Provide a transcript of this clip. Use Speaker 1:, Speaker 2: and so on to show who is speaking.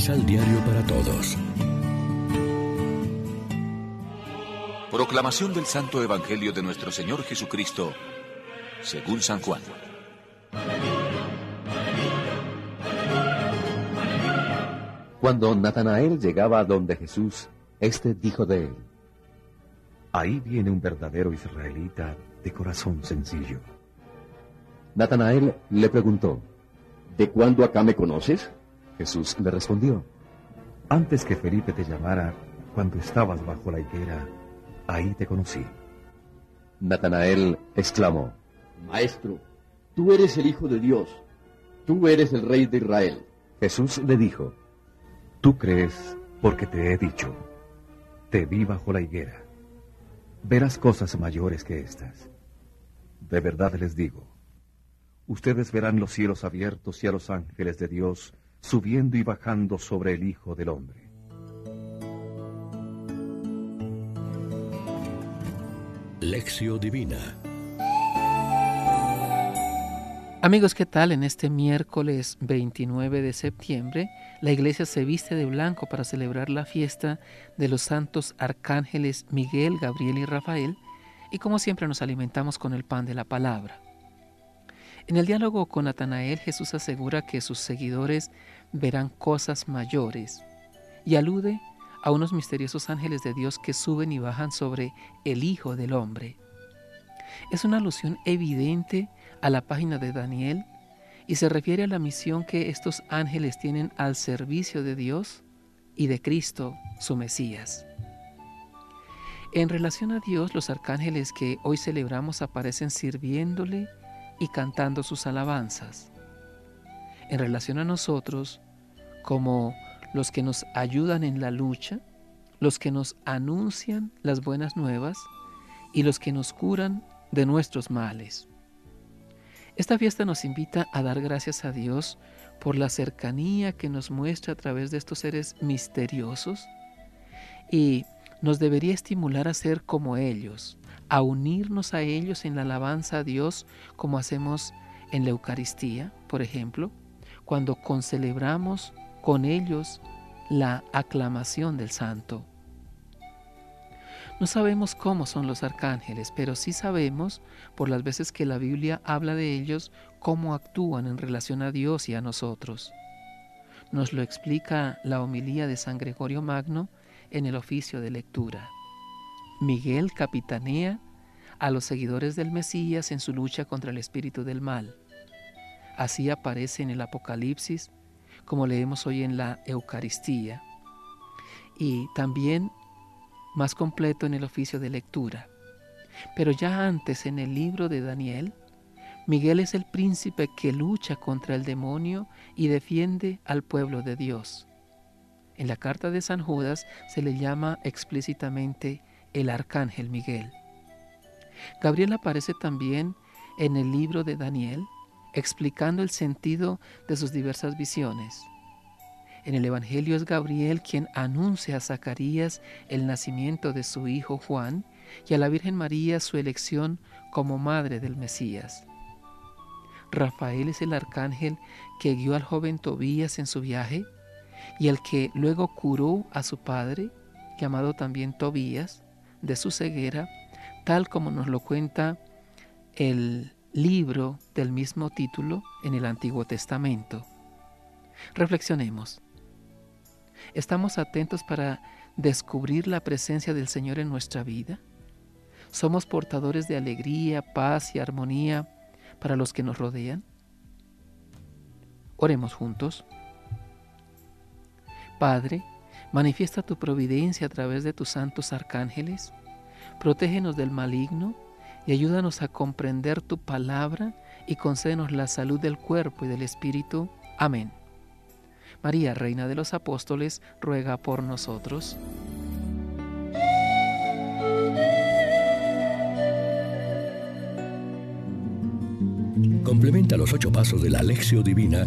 Speaker 1: Misal Diario para Todos.
Speaker 2: Proclamación del Santo Evangelio de nuestro Señor Jesucristo, según San Juan.
Speaker 3: Cuando Natanael llegaba a donde Jesús, éste dijo de él, Ahí viene un verdadero israelita de corazón sencillo. Natanael le preguntó, ¿De cuándo acá me conoces? Jesús le respondió, Antes que Felipe te llamara, cuando estabas bajo la higuera, ahí te conocí. Natanael exclamó,
Speaker 4: Maestro, tú eres el Hijo de Dios, tú eres el Rey de Israel.
Speaker 3: Jesús le dijo, Tú crees porque te he dicho, te vi bajo la higuera. Verás cosas mayores que estas. De verdad les digo, ustedes verán los cielos abiertos y a los ángeles de Dios subiendo y bajando sobre el Hijo del Hombre.
Speaker 1: Lección Divina
Speaker 5: Amigos, ¿qué tal? En este miércoles 29 de septiembre, la iglesia se viste de blanco para celebrar la fiesta de los santos arcángeles Miguel, Gabriel y Rafael, y como siempre nos alimentamos con el pan de la palabra. En el diálogo con Natanael, Jesús asegura que sus seguidores verán cosas mayores y alude a unos misteriosos ángeles de Dios que suben y bajan sobre el Hijo del Hombre. Es una alusión evidente a la página de Daniel y se refiere a la misión que estos ángeles tienen al servicio de Dios y de Cristo, su Mesías. En relación a Dios, los arcángeles que hoy celebramos aparecen sirviéndole y cantando sus alabanzas. En relación a nosotros, como los que nos ayudan en la lucha, los que nos anuncian las buenas nuevas y los que nos curan de nuestros males. Esta fiesta nos invita a dar gracias a Dios por la cercanía que nos muestra a través de estos seres misteriosos y nos debería estimular a ser como ellos, a unirnos a ellos en la alabanza a Dios como hacemos en la Eucaristía, por ejemplo, cuando concelebramos con ellos la aclamación del Santo. No sabemos cómo son los arcángeles, pero sí sabemos, por las veces que la Biblia habla de ellos, cómo actúan en relación a Dios y a nosotros. Nos lo explica la homilía de San Gregorio Magno en el oficio de lectura. Miguel capitanea a los seguidores del Mesías en su lucha contra el espíritu del mal. Así aparece en el Apocalipsis, como leemos hoy en la Eucaristía. Y también más completo en el oficio de lectura. Pero ya antes en el libro de Daniel, Miguel es el príncipe que lucha contra el demonio y defiende al pueblo de Dios. En la carta de San Judas se le llama explícitamente el arcángel Miguel. Gabriel aparece también en el libro de Daniel, explicando el sentido de sus diversas visiones. En el Evangelio es Gabriel quien anuncia a Zacarías el nacimiento de su hijo Juan y a la Virgen María su elección como madre del Mesías. Rafael es el arcángel que guió al joven Tobías en su viaje y el que luego curó a su padre, llamado también Tobías, de su ceguera, tal como nos lo cuenta el libro del mismo título en el Antiguo Testamento. Reflexionemos. ¿Estamos atentos para descubrir la presencia del Señor en nuestra vida? ¿Somos portadores de alegría, paz y armonía para los que nos rodean? Oremos juntos. Padre, manifiesta tu providencia a través de tus santos arcángeles, protégenos del maligno y ayúdanos a comprender tu palabra y concédenos la salud del cuerpo y del espíritu. Amén. María, Reina de los Apóstoles, ruega por nosotros.
Speaker 1: Complementa los ocho pasos de la Alexio Divina